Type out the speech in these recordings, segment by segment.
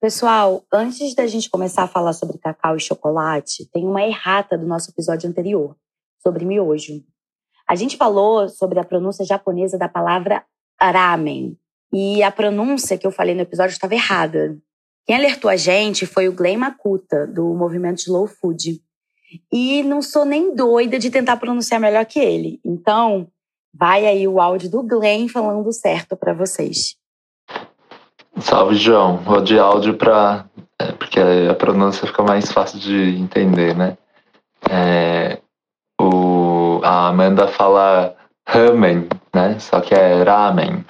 Pessoal, antes da gente começar a falar sobre cacau e chocolate, tem uma errata do nosso episódio anterior, sobre miojo. A gente falou sobre a pronúncia japonesa da palavra ramen, e a pronúncia que eu falei no episódio estava errada. Quem alertou a gente foi o Glenn Makuta, do movimento Slow Food. E não sou nem doida de tentar pronunciar melhor que ele. Então, vai aí o áudio do Glenn falando certo para vocês. Salve, João. Vou de áudio para. É, porque a pronúncia fica mais fácil de entender, né? É, o, a Amanda fala ramen, né? Só que é ramen.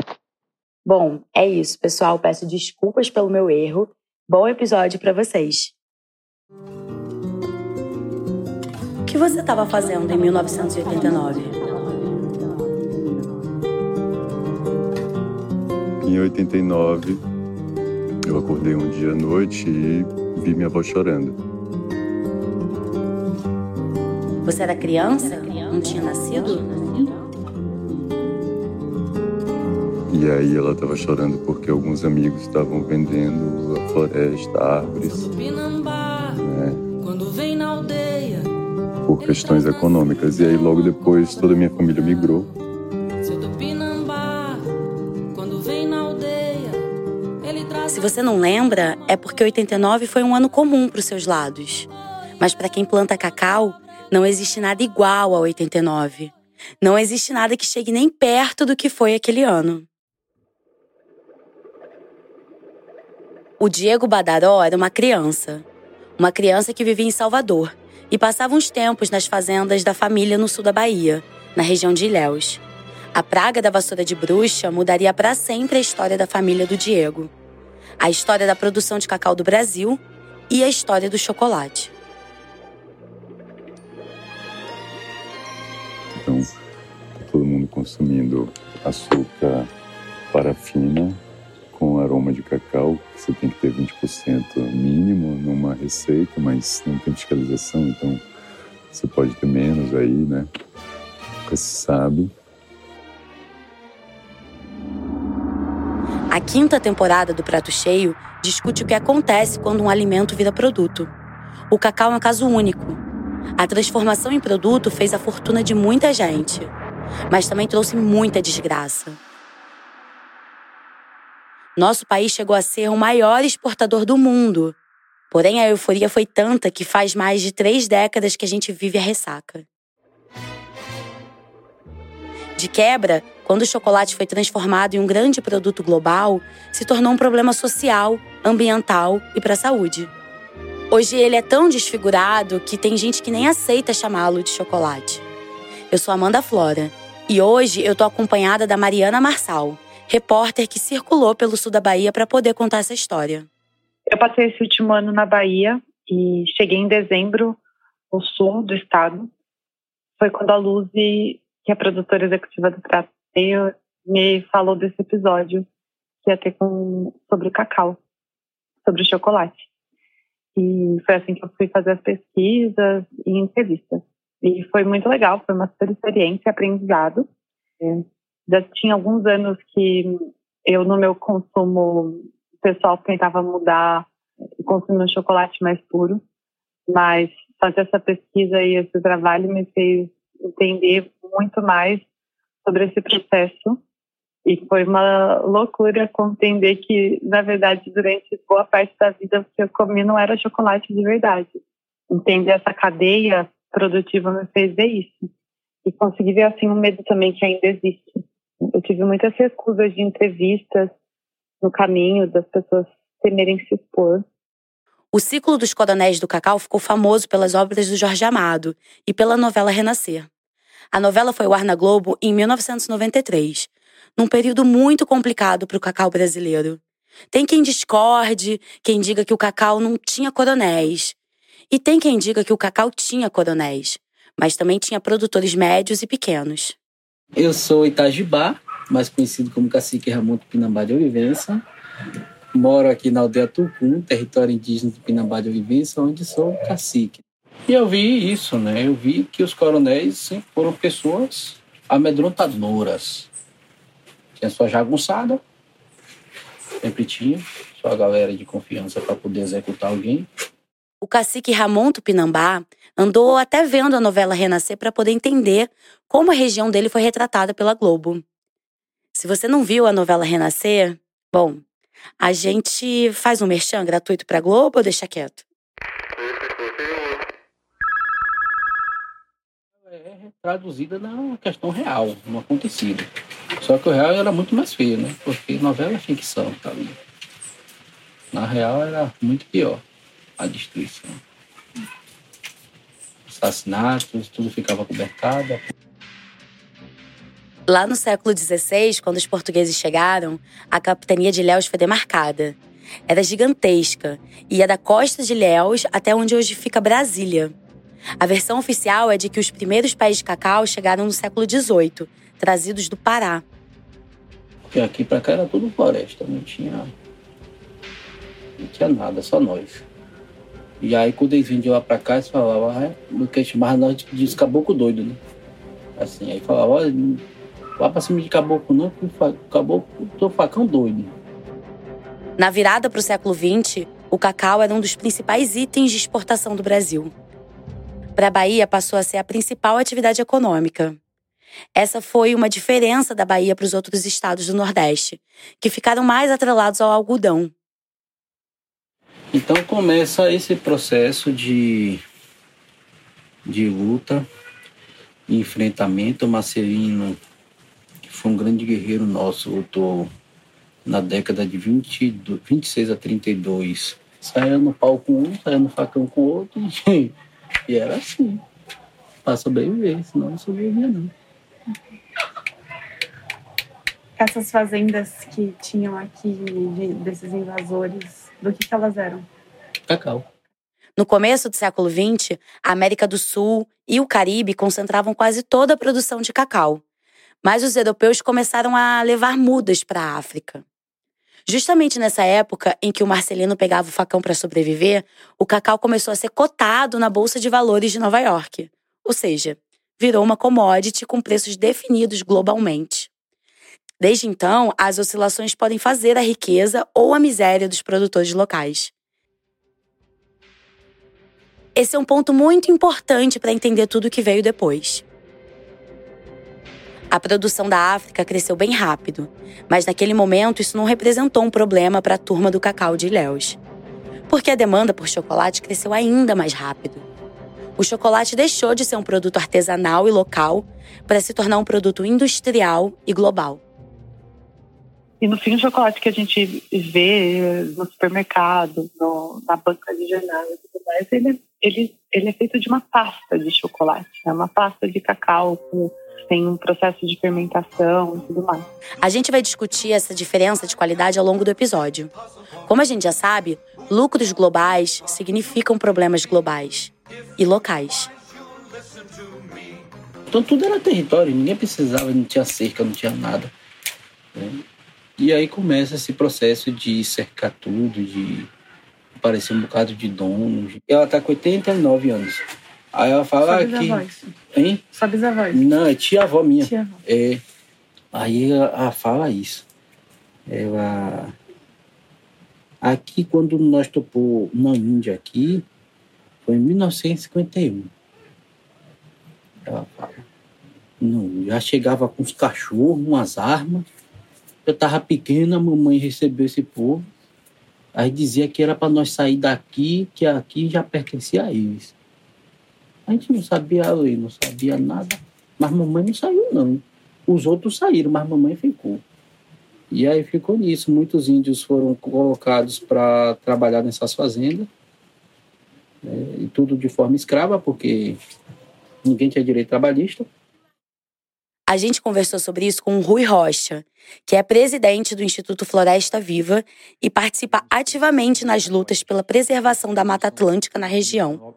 Bom, é isso, pessoal. Peço desculpas pelo meu erro. Bom episódio para vocês. O que você estava fazendo em 1989? Em 89, eu acordei um dia à noite e vi minha avó chorando. Você era criança? Não tinha nascido? E aí ela estava chorando porque alguns amigos estavam vendendo a floresta, árvores. Né, por questões econômicas. E aí logo depois toda a minha família migrou você não lembra, é porque 89 foi um ano comum para os seus lados. Mas para quem planta cacau, não existe nada igual a 89. Não existe nada que chegue nem perto do que foi aquele ano. O Diego Badaró era uma criança. Uma criança que vivia em Salvador e passava uns tempos nas fazendas da família no sul da Bahia, na região de Ilhéus. A praga da vassoura de bruxa mudaria para sempre a história da família do Diego a história da produção de cacau do Brasil e a história do chocolate. Então, todo mundo consumindo açúcar parafina com aroma de cacau. Você tem que ter 20% mínimo numa receita, mas não tem fiscalização, então você pode ter menos aí, né? Nunca se sabe. A quinta temporada do Prato Cheio discute o que acontece quando um alimento vira produto. O cacau é um caso único. A transformação em produto fez a fortuna de muita gente, mas também trouxe muita desgraça. Nosso país chegou a ser o maior exportador do mundo. Porém, a euforia foi tanta que faz mais de três décadas que a gente vive a ressaca. De quebra, quando o chocolate foi transformado em um grande produto global, se tornou um problema social, ambiental e para a saúde. Hoje ele é tão desfigurado que tem gente que nem aceita chamá-lo de chocolate. Eu sou Amanda Flora e hoje eu tô acompanhada da Mariana Marçal, repórter que circulou pelo sul da Bahia para poder contar essa história. Eu passei esse último ano na Bahia e cheguei em dezembro no sul do estado. Foi quando a Luzi, que é a produtora executiva do Prato veio me falou desse episódio que ia ter com, sobre o cacau, sobre o chocolate. E foi assim que eu fui fazer as pesquisas e entrevistas. E foi muito legal, foi uma super experiência, aprendizado. É, já tinha alguns anos que eu, no meu consumo pessoal, tentava mudar e consumir um chocolate mais puro, mas fazer essa pesquisa e esse trabalho me fez entender muito mais sobre esse processo e foi uma loucura compreender que, na verdade, durante boa parte da vida, o que eu comi não era chocolate de verdade. Entender essa cadeia produtiva me fez ver isso. E consegui ver, assim, um medo também que ainda existe. Eu tive muitas recusas de entrevistas no caminho das pessoas temerem se expor. O ciclo dos coronéis do cacau ficou famoso pelas obras do Jorge Amado e pela novela Renascer. A novela foi ao ar na Globo em 1993, num período muito complicado para o cacau brasileiro. Tem quem discorde, quem diga que o cacau não tinha coronéis. E tem quem diga que o cacau tinha coronéis, mas também tinha produtores médios e pequenos. Eu sou Itajibá, mais conhecido como Cacique Ramon Pinambá de Olivença. Moro aqui na aldeia Tucum, território indígena de Pinambá de Olivença, onde sou cacique. E eu vi isso, né? Eu vi que os coronéis foram pessoas amedrontadoras. Tinha sua jagunçada Sempre tinha, só a galera de confiança para poder executar alguém. O cacique Ramon Tupinambá andou até vendo a novela Renascer para poder entender como a região dele foi retratada pela Globo. Se você não viu a novela Renascer, bom, a gente faz um merchan gratuito para Globo ou deixa quieto? É traduzida na questão real, no acontecido. Só que o real era muito mais feio, né? Porque novela é ficção, tá ali. Na real era muito pior a destruição. Assassinatos, tudo ficava cobertado. Lá no século XVI, quando os portugueses chegaram, a capitania de Ilhéus foi demarcada. Era gigantesca e ia da costa de Ilhéus até onde hoje fica Brasília. A versão oficial é de que os primeiros pés de cacau chegaram no século XVIII, trazidos do Pará. Porque aqui para cá era tudo floresta, não tinha, não tinha nada, só nós. E aí quando eles vinham lá para cá, eles falavam, ah, o que chamava nós de caboclo doido, né? Assim, aí falava, olha, vá para cima de caboclo não, porque caboclo, tô facão doido. Na virada para o século XX, o cacau era um dos principais itens de exportação do Brasil. Para a Bahia passou a ser a principal atividade econômica. Essa foi uma diferença da Bahia para os outros estados do Nordeste, que ficaram mais atrelados ao algodão. Então começa esse processo de, de luta, enfrentamento. O Marcelino, que foi um grande guerreiro nosso, lutou na década de 20, 26 a 32. Saia no pau com um, saia no facão com outro. E era assim. Para sobreviver, senão não sobrevivia não. Essas fazendas que tinham aqui de, desses invasores, do que, que elas eram? Cacau. No começo do século XX, a América do Sul e o Caribe concentravam quase toda a produção de cacau. Mas os europeus começaram a levar mudas para a África. Justamente nessa época em que o Marcelino pegava o facão para sobreviver, o cacau começou a ser cotado na Bolsa de Valores de Nova York. Ou seja, virou uma commodity com preços definidos globalmente. Desde então, as oscilações podem fazer a riqueza ou a miséria dos produtores locais. Esse é um ponto muito importante para entender tudo o que veio depois. A produção da África cresceu bem rápido, mas naquele momento isso não representou um problema para a turma do cacau de Ilhéus, porque a demanda por chocolate cresceu ainda mais rápido. O chocolate deixou de ser um produto artesanal e local para se tornar um produto industrial e global. E no fim, o chocolate que a gente vê no supermercado, no, na banca de jornal e tudo mais, ele, ele, ele é feito de uma pasta de chocolate, é uma pasta de cacau com tem um processo de fermentação e tudo mais. A gente vai discutir essa diferença de qualidade ao longo do episódio. Como a gente já sabe, lucros globais significam problemas globais e locais. Então tudo era território, ninguém precisava, não tinha cerca, não tinha nada. Né? E aí começa esse processo de cercar tudo, de aparecer um bocado de donos. Ela tá com 89 anos. Aí ela fala Sua que. Hein? Sua bisavó. Não, é tia-avó minha. Tia -avó. É. Aí ela fala isso. Ela. Aqui, quando nós topou uma Índia aqui, foi em 1951. Ela fala. Não, já chegava com os cachorros, umas armas eu estava pequena, a mamãe recebeu esse povo. Aí dizia que era para nós sair daqui, que aqui já pertencia a eles. A gente não sabia a lei, não sabia nada. Mas mamãe não saiu, não. Os outros saíram, mas mamãe ficou. E aí ficou nisso. Muitos índios foram colocados para trabalhar nessas fazendas. Né? E tudo de forma escrava, porque ninguém tinha direito trabalhista. A gente conversou sobre isso com o Rui Rocha, que é presidente do Instituto Floresta Viva e participa ativamente nas lutas pela preservação da Mata Atlântica na região.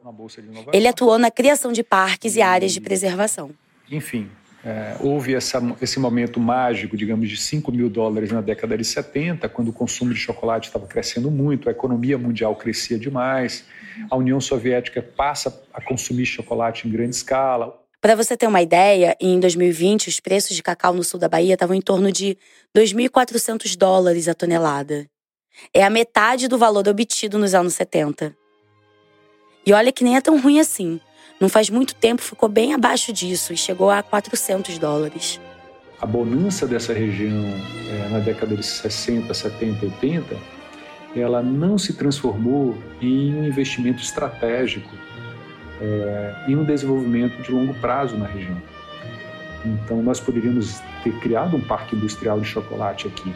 Ele atuou na criação de parques e áreas de preservação. Enfim, é, houve essa, esse momento mágico, digamos, de 5 mil dólares na década de 70, quando o consumo de chocolate estava crescendo muito, a economia mundial crescia demais, a União Soviética passa a consumir chocolate em grande escala. Para você ter uma ideia, em 2020 os preços de cacau no sul da Bahia estavam em torno de 2.400 dólares a tonelada. É a metade do valor obtido nos anos 70. E olha que nem é tão ruim assim. Não faz muito tempo ficou bem abaixo disso e chegou a 400 dólares. A bonança dessa região é, na década de 60, 70, 80, ela não se transformou em um investimento estratégico, é, em um desenvolvimento de longo prazo na região. Então, nós poderíamos ter criado um parque industrial de chocolate aqui.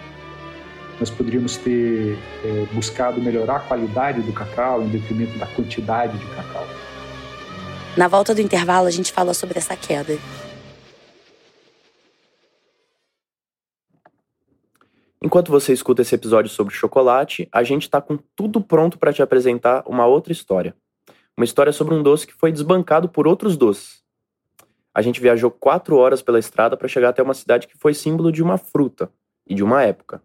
Nós poderíamos ter é, buscado melhorar a qualidade do cacau em detrimento da quantidade de cacau. Na volta do intervalo, a gente fala sobre essa queda. Enquanto você escuta esse episódio sobre chocolate, a gente está com tudo pronto para te apresentar uma outra história. Uma história sobre um doce que foi desbancado por outros doces. A gente viajou quatro horas pela estrada para chegar até uma cidade que foi símbolo de uma fruta e de uma época.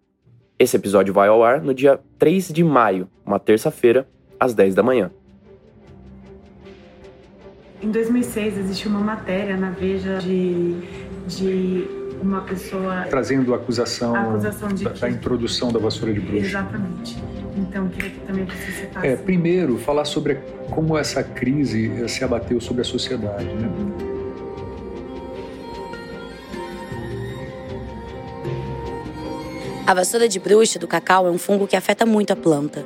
Esse episódio vai ao ar no dia 3 de maio, uma terça-feira, às 10 da manhã. Em 2006 existe uma matéria na Veja de, de uma pessoa. Trazendo a acusação, a acusação de da, que... da, introdução da vassoura de bruxa. Exatamente. Então, queria que também você citasse. É, primeiro, falar sobre como essa crise eh, se abateu sobre a sociedade. Né? A vassoura de bruxa do cacau é um fungo que afeta muito a planta.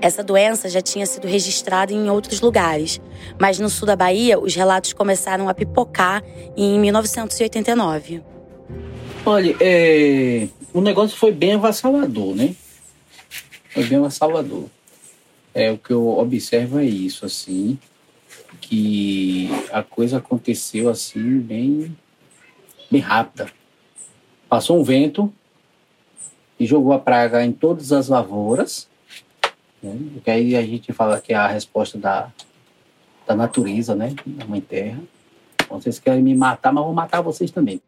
Essa doença já tinha sido registrada em outros lugares, mas no sul da Bahia os relatos começaram a pipocar em 1989. Olha, é, o negócio foi bem avassalador, né? Foi bem avassalador. É, o que eu observo é isso, assim, que a coisa aconteceu assim, bem, bem rápida. Passou um vento e jogou a praga em todas as lavouras, né? porque aí a gente fala que é a resposta da, da natureza, né? Da Mãe Terra. Então, vocês querem me matar, mas vou matar vocês também.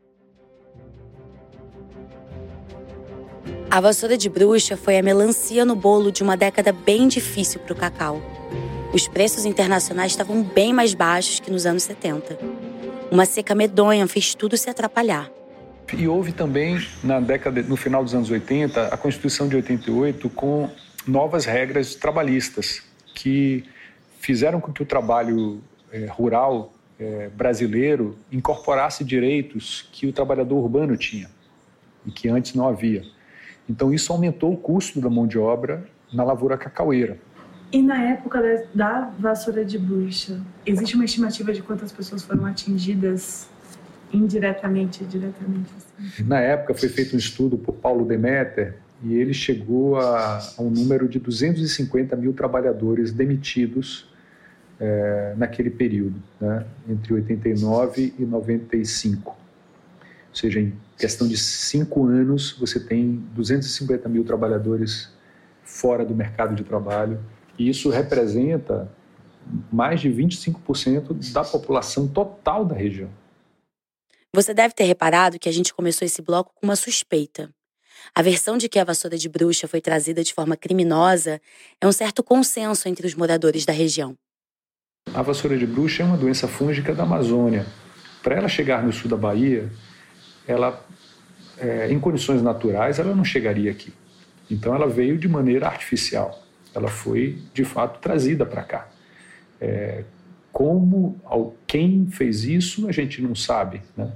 A vassoura de bruxa foi a melancia no bolo de uma década bem difícil para o cacau. Os preços internacionais estavam bem mais baixos que nos anos 70. Uma seca medonha fez tudo se atrapalhar. E houve também, na década, no final dos anos 80, a Constituição de 88 com novas regras trabalhistas que fizeram com que o trabalho é, rural é, brasileiro incorporasse direitos que o trabalhador urbano tinha e que antes não havia. Então, isso aumentou o custo da mão de obra na lavoura cacaueira. E na época da, da vassoura de bruxa, existe uma estimativa de quantas pessoas foram atingidas indiretamente e diretamente? Assim? Na época, foi feito um estudo por Paulo Demeter e ele chegou a, a um número de 250 mil trabalhadores demitidos é, naquele período, né, entre 89 e 95. Ou seja, em questão de cinco anos, você tem 250 mil trabalhadores fora do mercado de trabalho. E isso representa mais de 25% da população total da região. Você deve ter reparado que a gente começou esse bloco com uma suspeita. A versão de que a vassoura de bruxa foi trazida de forma criminosa é um certo consenso entre os moradores da região. A vassoura de bruxa é uma doença fúngica da Amazônia. Para ela chegar no sul da Bahia, ela, é, em condições naturais, ela não chegaria aqui. Então, ela veio de maneira artificial. Ela foi, de fato, trazida para cá. É, como, quem fez isso, a gente não sabe. Né?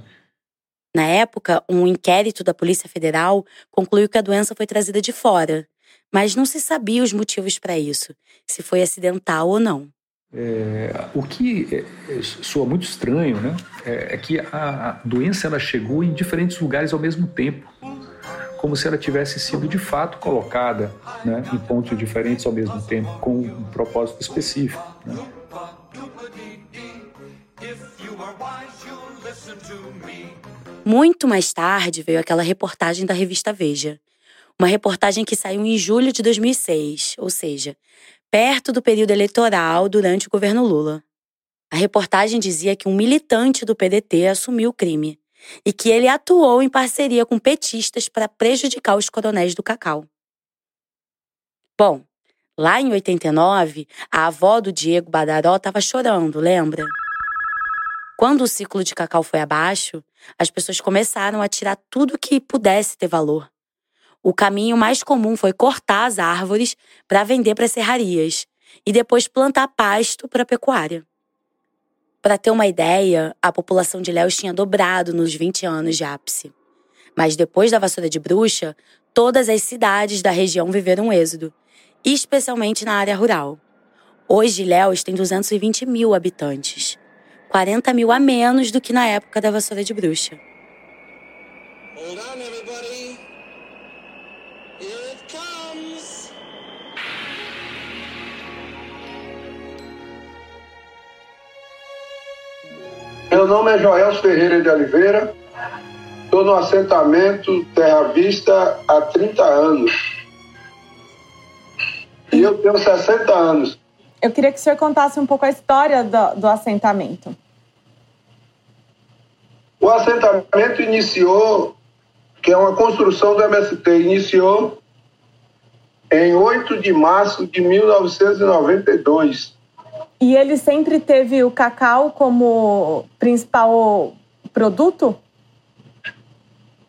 Na época, um inquérito da Polícia Federal concluiu que a doença foi trazida de fora, mas não se sabia os motivos para isso, se foi acidental ou não. É, o que é, é, soa muito estranho né, é, é, que a doença ela chegou em diferentes lugares ao mesmo tempo, como se ela tivesse sido de fato colocada né, em pontos diferentes ao mesmo tempo, com um propósito específico. Né. Muito mais tarde veio aquela reportagem da revista Veja. Uma reportagem que saiu em julho de 2006, ou seja, perto do período eleitoral durante o governo Lula. A reportagem dizia que um militante do PDT assumiu o crime e que ele atuou em parceria com petistas para prejudicar os coronéis do Cacau. Bom, lá em 89, a avó do Diego Badaró estava chorando, lembra? Quando o ciclo de cacau foi abaixo, as pessoas começaram a tirar tudo que pudesse ter valor. O caminho mais comum foi cortar as árvores para vender para serrarias e depois plantar pasto para pecuária. Para ter uma ideia, a população de Léus tinha dobrado nos 20 anos de ápice. Mas depois da vassoura de bruxa, todas as cidades da região viveram um êxodo, especialmente na área rural. Hoje, Léus tem 220 mil habitantes, 40 mil a menos do que na época da vassoura de bruxa. Hold Meu nome é Joel Ferreira de Oliveira. Estou no assentamento Terra Vista há 30 anos. E eu tenho 60 anos. Eu queria que o senhor contasse um pouco a história do, do assentamento. O assentamento iniciou, que é uma construção do MST, iniciou em 8 de março de 1992. E ele sempre teve o cacau como principal produto?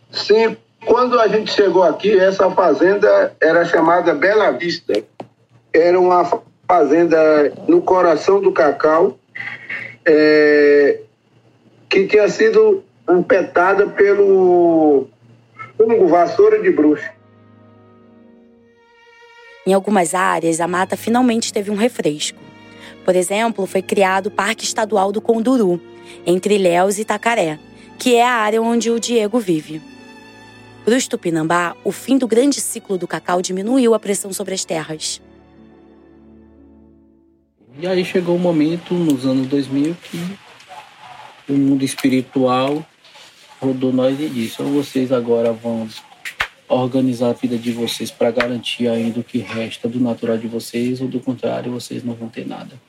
Sim, quando a gente chegou aqui, essa fazenda era chamada Bela Vista. Era uma fazenda no coração do cacau, é, que tinha sido ampetada pelo fungo vassoura de bruxa. Em algumas áreas, a mata finalmente teve um refresco. Por exemplo, foi criado o Parque Estadual do Conduru, entre Ilhéus e Itacaré, que é a área onde o Diego vive. Para os Tupinambá, o fim do grande ciclo do cacau diminuiu a pressão sobre as terras. E aí chegou o um momento, nos anos 2000, que o mundo espiritual rodou nós e disse: ou vocês agora vão organizar a vida de vocês para garantir ainda o que resta do natural de vocês, ou do contrário, vocês não vão ter nada.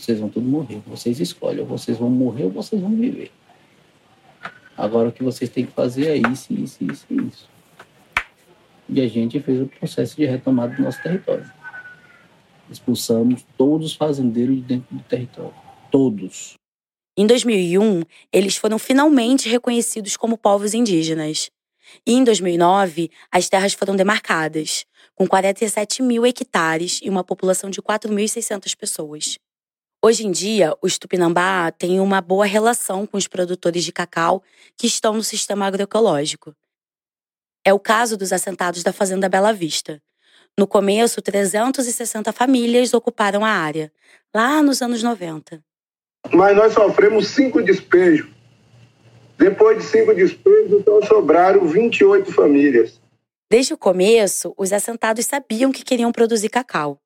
Vocês vão tudo morrer. Vocês escolhem, ou vocês vão morrer ou vocês vão viver. Agora o que vocês têm que fazer é isso, isso, isso e isso. E a gente fez o processo de retomada do nosso território. Expulsamos todos os fazendeiros de dentro do território. Todos. Em 2001, eles foram finalmente reconhecidos como povos indígenas. E em 2009, as terras foram demarcadas, com 47 mil hectares e uma população de 4.600 pessoas. Hoje em dia, os Tupinambá têm uma boa relação com os produtores de cacau que estão no sistema agroecológico. É o caso dos assentados da Fazenda Bela Vista. No começo, 360 famílias ocuparam a área, lá nos anos 90. Mas nós sofremos cinco despejos. Depois de cinco despejos, então sobraram 28 famílias. Desde o começo, os assentados sabiam que queriam produzir cacau.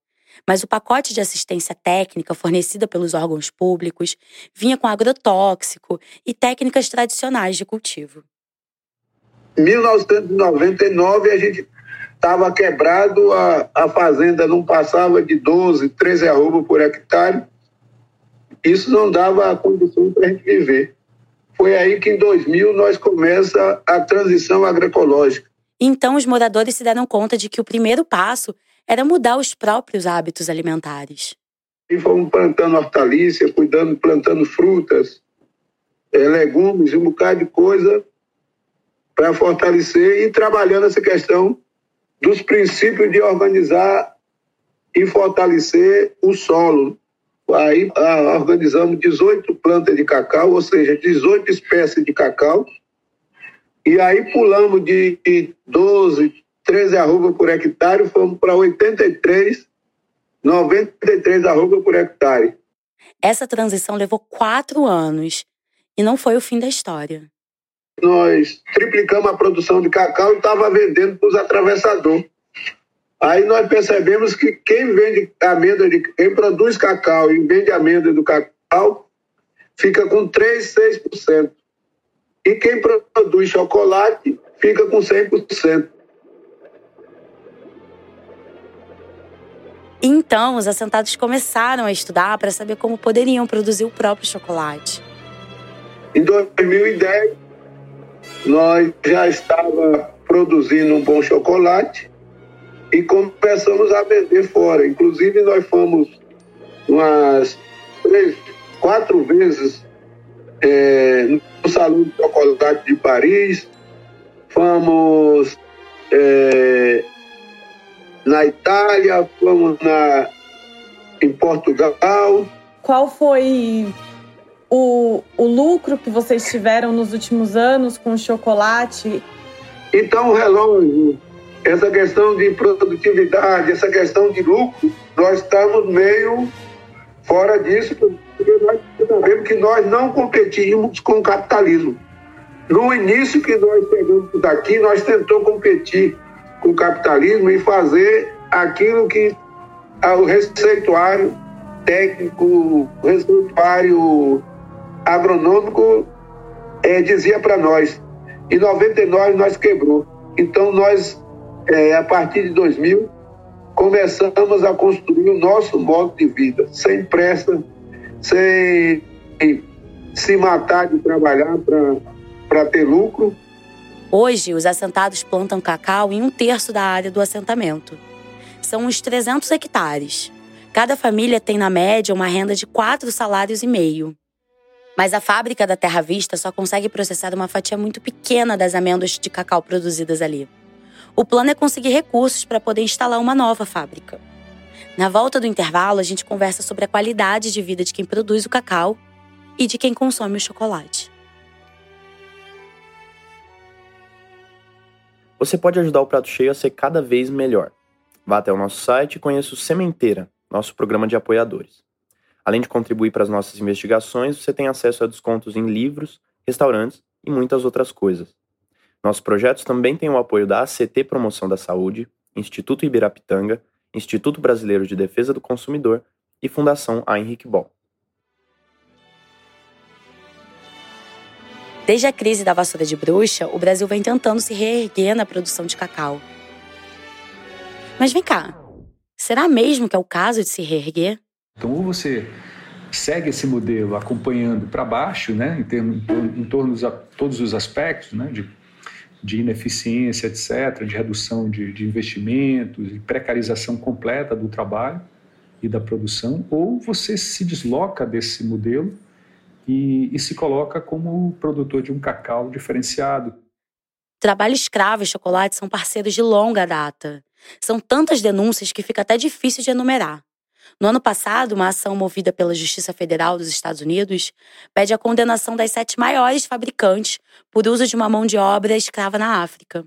Mas o pacote de assistência técnica fornecida pelos órgãos públicos vinha com agrotóxico e técnicas tradicionais de cultivo. Em 1999, a gente estava quebrado, a, a fazenda não passava de 12, 13 arroba por hectare. Isso não dava a condição para a gente viver. Foi aí que em 2000 nós começa a transição agroecológica. Então os moradores se deram conta de que o primeiro passo era mudar os próprios hábitos alimentares. E fomos plantando hortaliças, cuidando, plantando frutas, é, legumes, um bocado de coisa para fortalecer e trabalhando essa questão dos princípios de organizar e fortalecer o solo. Aí ah, organizamos 18 plantas de cacau, ou seja, 18 espécies de cacau. E aí pulamos de 12, 13 arroba por hectare, fomos para 83, 93 arroba por hectare. Essa transição levou quatro anos e não foi o fim da história. Nós triplicamos a produção de cacau e estava vendendo para os atravessadores. Aí nós percebemos que quem vende amêndoa, de, quem produz cacau e vende amêndoa do cacau, fica com 3, 6%. E quem produz chocolate fica com 100%. Então, os assentados começaram a estudar para saber como poderiam produzir o próprio chocolate. Em 2010, nós já estava produzindo um bom chocolate e começamos a vender fora. Inclusive, nós fomos umas três, quatro vezes é, no Salão de Chocolate de Paris, fomos é, na Itália, fomos na, em Portugal. Qual foi o, o lucro que vocês tiveram nos últimos anos com o chocolate? Então, o relógio, essa questão de produtividade, essa questão de lucro, nós estamos meio fora disso, porque nós sabemos que nós não competimos com o capitalismo. No início que nós pegamos daqui, nós tentamos competir com o capitalismo e fazer aquilo que o receituário técnico, o receituário agronômico é, dizia para nós. Em 99 nós quebrou. Então nós, é, a partir de 2000, começamos a construir o nosso modo de vida, sem pressa, sem se matar de trabalhar para ter lucro. Hoje, os assentados plantam cacau em um terço da área do assentamento. São uns 300 hectares. Cada família tem, na média, uma renda de quatro salários e meio. Mas a fábrica da Terra Vista só consegue processar uma fatia muito pequena das amêndoas de cacau produzidas ali. O plano é conseguir recursos para poder instalar uma nova fábrica. Na volta do intervalo, a gente conversa sobre a qualidade de vida de quem produz o cacau e de quem consome o chocolate. Você pode ajudar o Prato Cheio a ser cada vez melhor. Vá até o nosso site e conheça o Sementeira, nosso programa de apoiadores. Além de contribuir para as nossas investigações, você tem acesso a descontos em livros, restaurantes e muitas outras coisas. Nossos projetos também têm o apoio da ACT Promoção da Saúde, Instituto Ibirapitanga, Instituto Brasileiro de Defesa do Consumidor e Fundação A. Henrique Ball. Desde a crise da vassoura de bruxa, o Brasil vem tentando se reerguer na produção de cacau. Mas vem cá, será mesmo que é o caso de se reerguer? Então, ou você segue esse modelo acompanhando para baixo, né, em, em torno de todos os aspectos, né, de de ineficiência, etc., de redução de, de investimentos, de precarização completa do trabalho e da produção, ou você se desloca desse modelo e, e se coloca como produtor de um cacau diferenciado. Trabalho escravo e chocolate são parceiros de longa data. São tantas denúncias que fica até difícil de enumerar. No ano passado, uma ação movida pela Justiça Federal dos Estados Unidos pede a condenação das sete maiores fabricantes por uso de uma mão de obra escrava na África.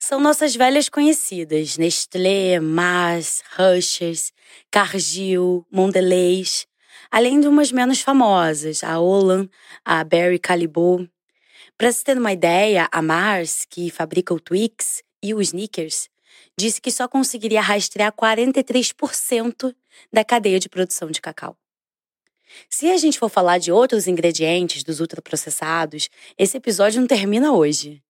São nossas velhas conhecidas, Nestlé, Mars, Rushers, Cargill, Mondelez, além de umas menos famosas, a Olan, a Barry Callebaut. Para se ter uma ideia, a Mars, que fabrica o Twix e o Snickers, disse que só conseguiria rastrear 43% da cadeia de produção de cacau. Se a gente for falar de outros ingredientes dos ultraprocessados, esse episódio não termina hoje.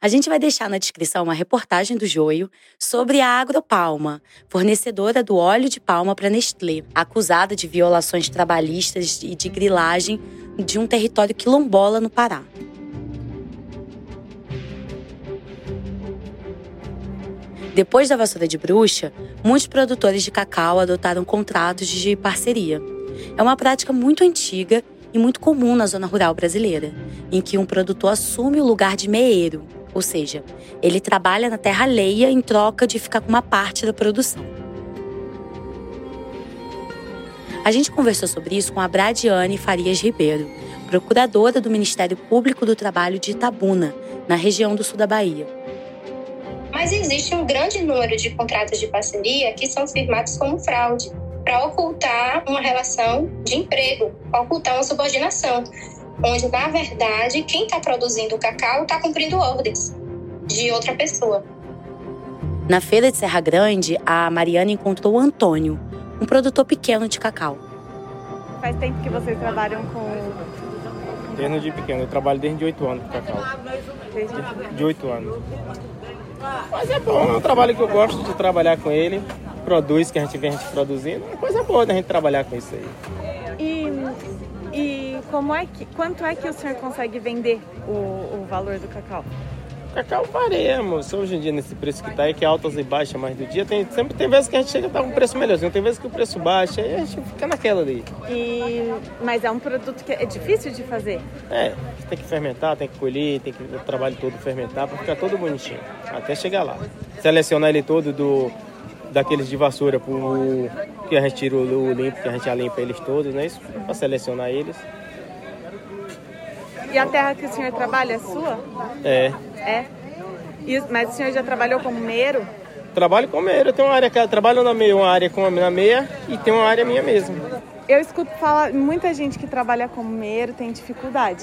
A gente vai deixar na descrição uma reportagem do Joio sobre a Agropalma, fornecedora do óleo de palma para Nestlé, acusada de violações trabalhistas e de grilagem de um território quilombola no Pará. Depois da vassoura de bruxa, muitos produtores de cacau adotaram contratos de parceria. É uma prática muito antiga e muito comum na zona rural brasileira, em que um produtor assume o lugar de meeiro, ou seja, ele trabalha na terra alheia em troca de ficar com uma parte da produção. A gente conversou sobre isso com a Bradiane Farias Ribeiro, procuradora do Ministério Público do Trabalho de Itabuna, na região do sul da Bahia mas existe um grande número de contratos de parceria que são firmados como fraude, para ocultar uma relação de emprego, ocultar uma subordinação, onde, na verdade, quem está produzindo o cacau está cumprindo ordens de outra pessoa. Na feira de Serra Grande, a Mariana encontrou o Antônio, um produtor pequeno de cacau. Faz tempo que vocês trabalham com. Desde pequeno, eu trabalho desde 8 anos com cacau. Desde de 8 anos. Mas é bom, é um trabalho que eu gosto de trabalhar com ele. Produz que a gente vê a gente produzindo. É coisa boa da gente trabalhar com isso aí. E, e como é que, quanto é que o senhor consegue vender o, o valor do cacau? cacau varia, moço. Hoje em dia, nesse preço que tá aí, que é altas e baixas mais do dia, tem, sempre tem vezes que a gente chega a dar um preço melhorzinho, tem vezes que o preço baixa, aí a gente fica naquela ali. E... Mas é um produto que é difícil de fazer? É, tem que fermentar, tem que colher, tem que o trabalho todo fermentar para ficar todo bonitinho, até chegar lá. Selecionar ele todo do daqueles de vassoura pro, que a gente tira o limpo, que a gente limpa eles todos, né? Isso, para selecionar eles. E a terra que o senhor trabalha é sua? É. É? E, mas o senhor já trabalhou como meiro? Trabalho como meiro. Eu tenho uma área que trabalho na meia, uma área com na meia e tem uma área minha mesmo. Eu escuto falar, muita gente que trabalha como meiro tem dificuldade.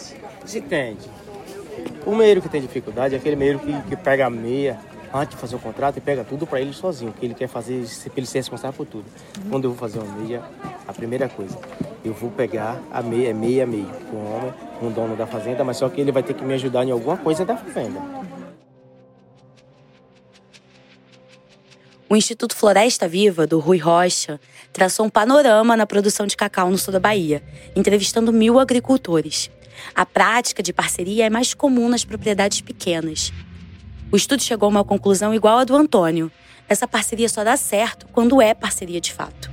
Entende. O meiro que tem dificuldade é aquele meiro que, que pega a meia antes de fazer o contrato e pega tudo para ele sozinho, que ele quer fazer, ele ser responsável por tudo. Uhum. Quando eu vou fazer uma meia, a primeira coisa, eu vou pegar a meia, é meia meio, com o homem, com o dono da fazenda, mas só que ele vai ter que me ajudar em alguma coisa da fazenda. O Instituto Floresta Viva, do Rui Rocha, traçou um panorama na produção de cacau no sul da Bahia, entrevistando mil agricultores. A prática de parceria é mais comum nas propriedades pequenas. O estudo chegou a uma conclusão igual à do Antônio. Essa parceria só dá certo quando é parceria de fato.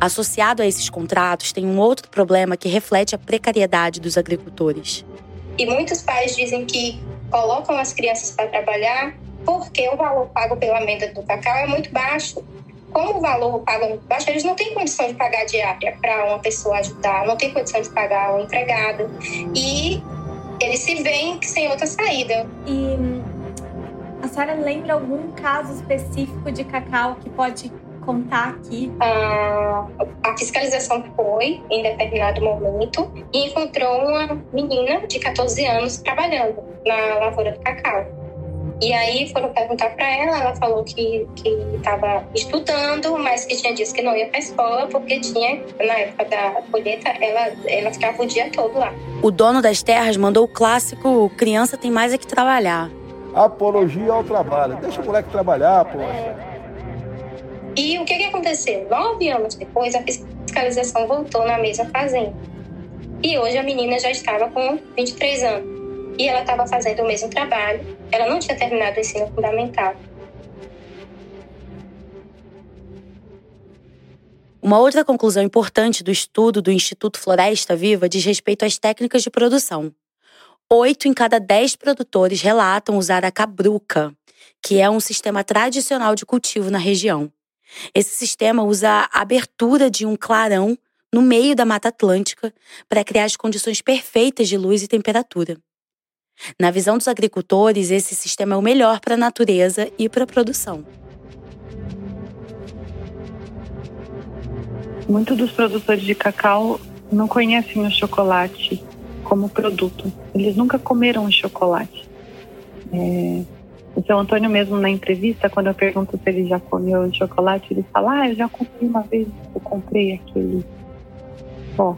Associado a esses contratos, tem um outro problema que reflete a precariedade dos agricultores. E muitos pais dizem que colocam as crianças para trabalhar porque o valor pago pela amenda do cacau é muito baixo. Como o valor pago é muito baixo, eles não têm condição de pagar diária para uma pessoa ajudar, não têm condição de pagar um empregado. E eles se veem sem outra saída. E a senhora lembra algum caso específico de cacau que pode contar aqui? A, a fiscalização foi em determinado momento e encontrou uma menina de 14 anos trabalhando na lavoura do cacau. E aí foram perguntar para ela, ela falou que estava estudando, mas que tinha dias que não ia para a escola porque tinha, na época da colheita, ela, ela ficava o dia todo lá. O dono das terras mandou o clássico criança tem mais é que trabalhar. Apologia ao trabalho. Deixa o moleque trabalhar, poxa. E o que, que aconteceu? Nove anos depois, a fiscalização voltou na mesma fazenda. E hoje a menina já estava com 23 anos e ela estava fazendo o mesmo trabalho, ela não tinha terminado o ensino fundamental. Uma outra conclusão importante do estudo do Instituto Floresta Viva diz respeito às técnicas de produção. Oito em cada dez produtores relatam usar a cabruca, que é um sistema tradicional de cultivo na região. Esse sistema usa a abertura de um clarão no meio da Mata Atlântica para criar as condições perfeitas de luz e temperatura. Na visão dos agricultores, esse sistema é o melhor para a natureza e para a produção. Muitos dos produtores de cacau não conhecem o chocolate como produto. Eles nunca comeram chocolate. É, o seu Antônio mesmo na entrevista, quando eu pergunto se ele já comeu chocolate, ele fala, ah, eu já comprei uma vez, eu comprei aquele pó.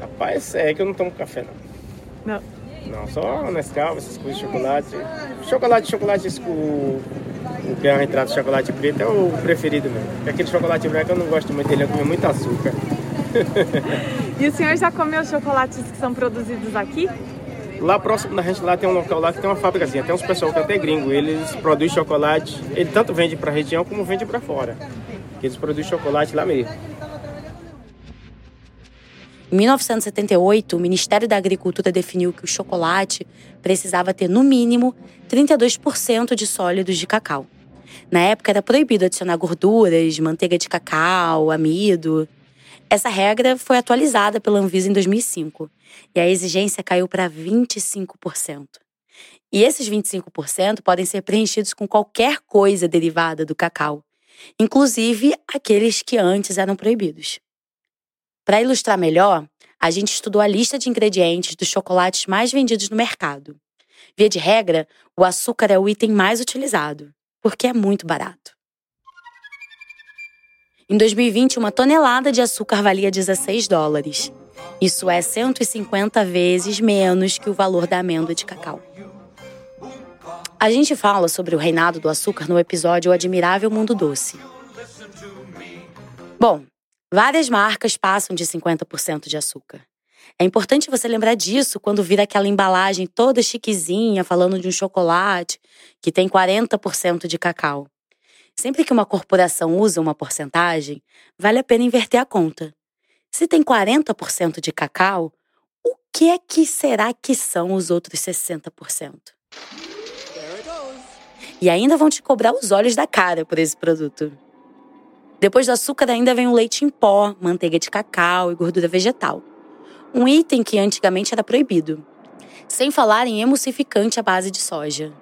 Rapaz, é que eu não tomo café não. Não. Não, só Nescau, essas coisas, chocolate. Chocolate, chocolate, o, o que é entrada de chocolate preto é o preferido mesmo. Aquele chocolate branco eu não gosto muito dele, eu comia muito açúcar. e o senhor já comeu chocolates que são produzidos aqui? Lá próximo da gente, lá tem um local lá que tem uma fábricazinha, tem uns pessoal que é até gringo, eles produzem chocolate, ele tanto vende para a região como vende para fora. Eles produzem chocolate lá mesmo. Em 1978, o Ministério da Agricultura definiu que o chocolate precisava ter, no mínimo, 32% de sólidos de cacau. Na época, era proibido adicionar gorduras, manteiga de cacau, amido. Essa regra foi atualizada pela Anvisa em 2005 e a exigência caiu para 25%. E esses 25% podem ser preenchidos com qualquer coisa derivada do cacau, inclusive aqueles que antes eram proibidos. Para ilustrar melhor, a gente estudou a lista de ingredientes dos chocolates mais vendidos no mercado. Via de regra, o açúcar é o item mais utilizado, porque é muito barato. Em 2020, uma tonelada de açúcar valia 16 dólares. Isso é 150 vezes menos que o valor da amêndoa de cacau. A gente fala sobre o reinado do açúcar no episódio O Admirável Mundo Doce. Bom, Várias marcas passam de 50% de açúcar. É importante você lembrar disso quando vir aquela embalagem toda chiquezinha falando de um chocolate que tem 40% de cacau. Sempre que uma corporação usa uma porcentagem, vale a pena inverter a conta. Se tem 40% de cacau, o que é que será que são os outros 60%? E ainda vão te cobrar os olhos da cara por esse produto. Depois do açúcar ainda vem o leite em pó, manteiga de cacau e gordura vegetal. Um item que antigamente era proibido. Sem falar em emulsificante à base de soja.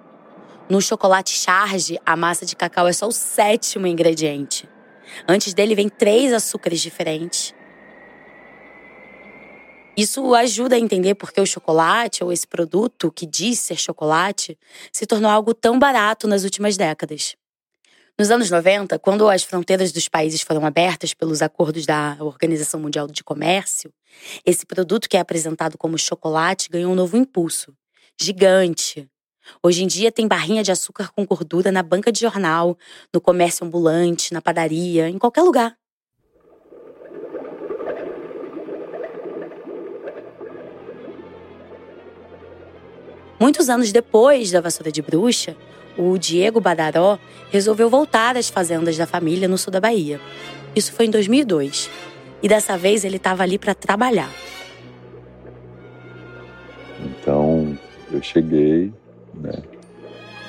No chocolate charge, a massa de cacau é só o sétimo ingrediente. Antes dele vem três açúcares diferentes. Isso ajuda a entender por que o chocolate, ou esse produto que diz ser chocolate, se tornou algo tão barato nas últimas décadas. Nos anos 90, quando as fronteiras dos países foram abertas pelos acordos da Organização Mundial de Comércio, esse produto que é apresentado como chocolate ganhou um novo impulso. Gigante, Hoje em dia tem barrinha de açúcar com gordura na banca de jornal, no comércio ambulante, na padaria, em qualquer lugar. Muitos anos depois da vassoura de bruxa, o Diego Badaró resolveu voltar às fazendas da família no sul da Bahia. Isso foi em 2002. E dessa vez ele estava ali para trabalhar. Então eu cheguei né?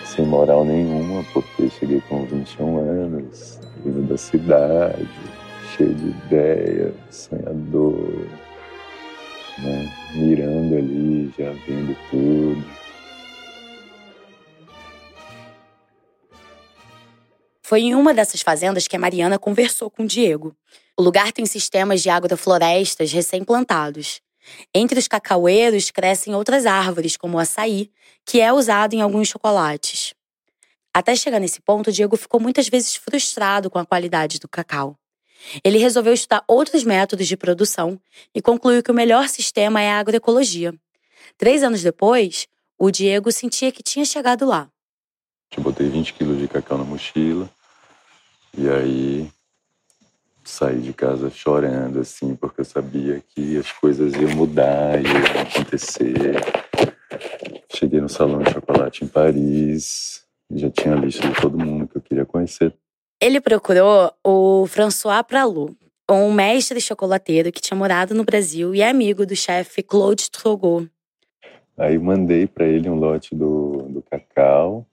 Sem moral nenhuma, porque cheguei com 21 anos, vindo da cidade, cheio de ideia, sonhador, né? Mirando ali, já vendo tudo. Foi em uma dessas fazendas que a Mariana conversou com o Diego. O lugar tem sistemas de agroflorestas recém-plantados. Entre os cacaueiros crescem outras árvores, como o açaí, que é usado em alguns chocolates. Até chegar nesse ponto, Diego ficou muitas vezes frustrado com a qualidade do cacau. Ele resolveu estudar outros métodos de produção e concluiu que o melhor sistema é a agroecologia. Três anos depois, o Diego sentia que tinha chegado lá. Eu botei 20 quilos de cacau na mochila e aí saí de casa chorando, assim, porque eu sabia que as coisas iam mudar, iam acontecer. Cheguei no salão de chocolate em Paris, já tinha a lista de todo mundo que eu queria conhecer. Ele procurou o François Pralou, um mestre chocolateiro que tinha morado no Brasil e é amigo do chefe Claude Trogot. Aí mandei para ele um lote do, do cacau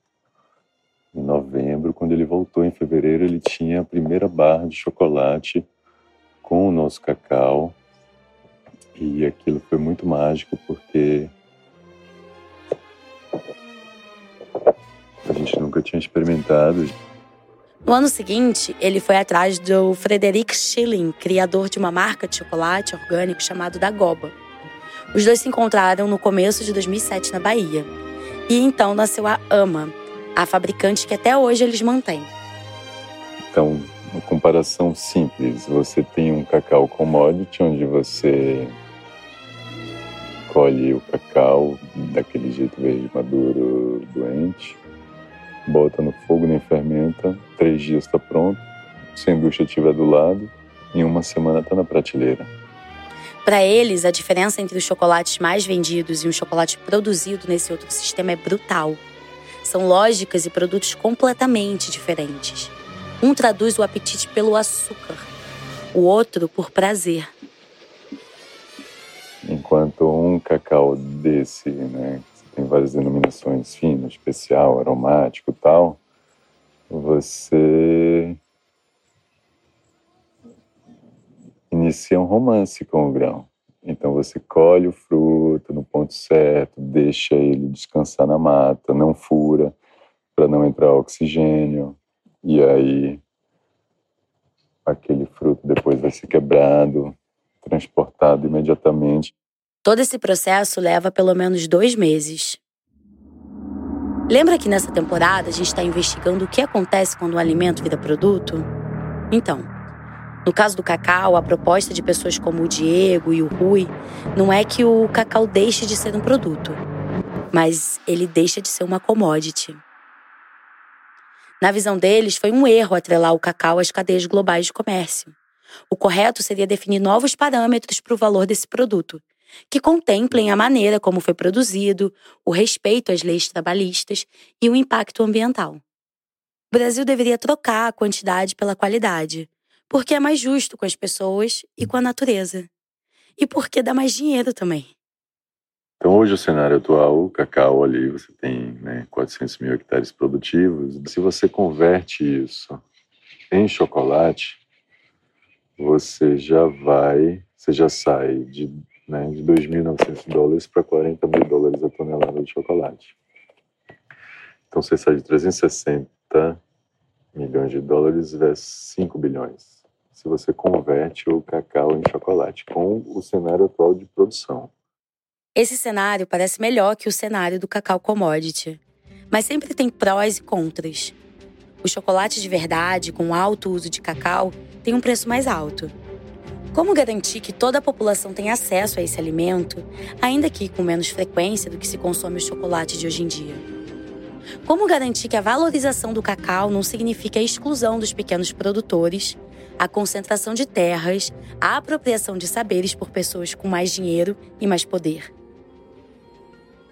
em novembro. Quando ele voltou em fevereiro, ele tinha a primeira barra de chocolate com o nosso cacau. E aquilo foi muito mágico porque a gente nunca tinha experimentado. No ano seguinte, ele foi atrás do Frederic Schilling, criador de uma marca de chocolate orgânico chamado Dagoba. Os dois se encontraram no começo de 2007 na Bahia. E então nasceu a AMA, a fabricante que até hoje eles mantêm. Então, uma comparação simples: você tem um cacau commodity, onde você colhe o cacau daquele jeito verde maduro doente, bota no fogo, nem fermenta, três dias está pronto. Se a indústria estiver do lado, em uma semana está na prateleira. Para eles, a diferença entre os chocolates mais vendidos e um chocolate produzido nesse outro sistema é brutal. São lógicas e produtos completamente diferentes. Um traduz o apetite pelo açúcar, o outro por prazer. Enquanto um cacau desse, né, tem várias denominações fino, especial, aromático tal, você inicia um romance com o grão. Então você colhe o fruto no ponto certo, deixa ele descansar na mata, não fura para não entrar oxigênio. E aí aquele fruto depois vai ser quebrado, transportado imediatamente. Todo esse processo leva pelo menos dois meses. Lembra que nessa temporada a gente está investigando o que acontece quando o alimento vira produto? Então, no caso do cacau, a proposta de pessoas como o Diego e o Rui não é que o cacau deixe de ser um produto, mas ele deixa de ser uma commodity. Na visão deles, foi um erro atrelar o cacau às cadeias globais de comércio. O correto seria definir novos parâmetros para o valor desse produto, que contemplem a maneira como foi produzido, o respeito às leis trabalhistas e o impacto ambiental. O Brasil deveria trocar a quantidade pela qualidade, porque é mais justo com as pessoas e com a natureza. E porque dá mais dinheiro também. Então, hoje, o cenário atual, o cacau ali, você tem né, 400 mil hectares produtivos. Se você converte isso em chocolate, você já vai, você já sai de, né, de 2.900 dólares para 40 mil dólares a tonelada de chocolate. Então, você sai de 360 milhões de dólares versus 5 bilhões. Se você converte o cacau em chocolate com o cenário atual de produção. Esse cenário parece melhor que o cenário do cacau commodity, mas sempre tem prós e contras. O chocolate de verdade, com alto uso de cacau, tem um preço mais alto. Como garantir que toda a população tenha acesso a esse alimento, ainda que com menos frequência do que se consome o chocolate de hoje em dia? Como garantir que a valorização do cacau não signifique a exclusão dos pequenos produtores, a concentração de terras, a apropriação de saberes por pessoas com mais dinheiro e mais poder?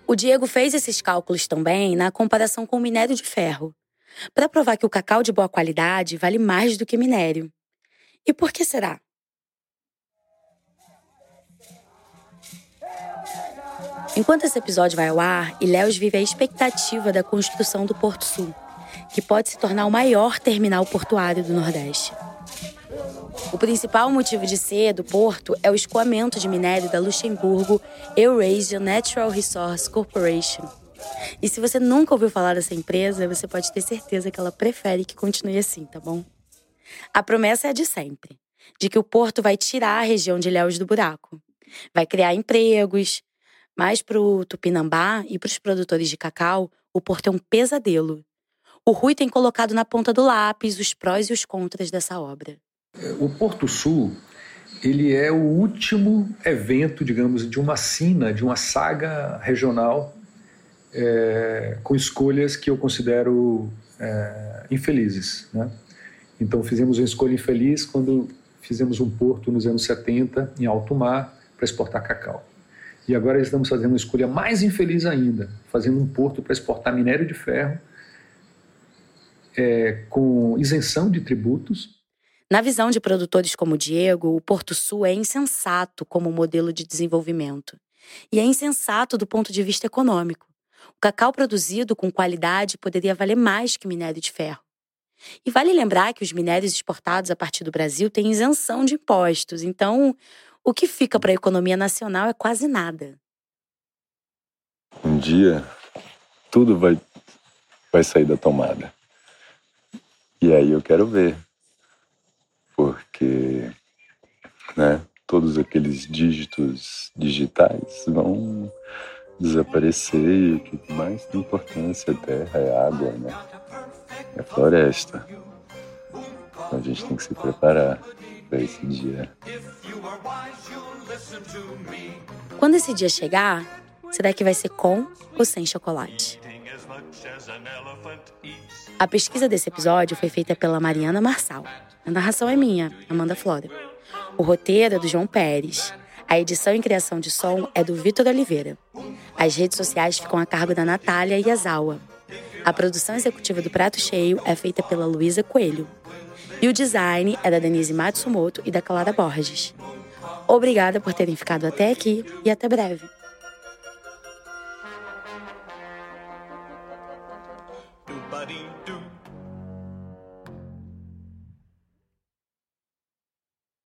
O Diego fez esses cálculos também na comparação com o minério de ferro, para provar que o cacau de boa qualidade vale mais do que minério. E por que será? Enquanto esse episódio vai ao ar, Ilhéus vive a expectativa da construção do Porto Sul, que pode se tornar o maior terminal portuário do Nordeste. O principal motivo de ser do porto é o escoamento de minério da Luxemburgo Eurasia Natural Resource Corporation. E se você nunca ouviu falar dessa empresa, você pode ter certeza que ela prefere que continue assim, tá bom? A promessa é a de sempre, de que o porto vai tirar a região de Ilhéus do buraco. Vai criar empregos, mas para o Tupinambá e para os produtores de cacau, o porto é um pesadelo. O Rui tem colocado na ponta do lápis os prós e os contras dessa obra. O Porto Sul, ele é o último evento, digamos, de uma sina, de uma saga regional é, com escolhas que eu considero é, infelizes. Né? Então, fizemos uma escolha infeliz quando fizemos um porto nos anos 70, em alto mar, para exportar cacau. E agora estamos fazendo uma escolha mais infeliz ainda, fazendo um porto para exportar minério de ferro, é, com isenção de tributos, na visão de produtores como Diego, o Porto Sul é insensato como modelo de desenvolvimento. E é insensato do ponto de vista econômico. O cacau produzido com qualidade poderia valer mais que minério de ferro. E vale lembrar que os minérios exportados a partir do Brasil têm isenção de impostos, então o que fica para a economia nacional é quase nada. Um dia, tudo vai, vai sair da tomada. E aí eu quero ver porque né, todos aqueles dígitos digitais vão desaparecer e o que mais tem importância é a terra, é a água, né? é a floresta. Então a gente tem que se preparar para esse dia. Quando esse dia chegar, será que vai ser com ou sem chocolate? A pesquisa desse episódio foi feita pela Mariana Marçal. A narração é minha, Amanda Flora. O roteiro é do João Pérez. A edição e criação de som é do Vitor Oliveira. As redes sociais ficam a cargo da Natália Iazawa. A produção executiva do Prato Cheio é feita pela Luísa Coelho. E o design é da Denise Matsumoto e da Clara Borges. Obrigada por terem ficado até aqui e até breve. Nobody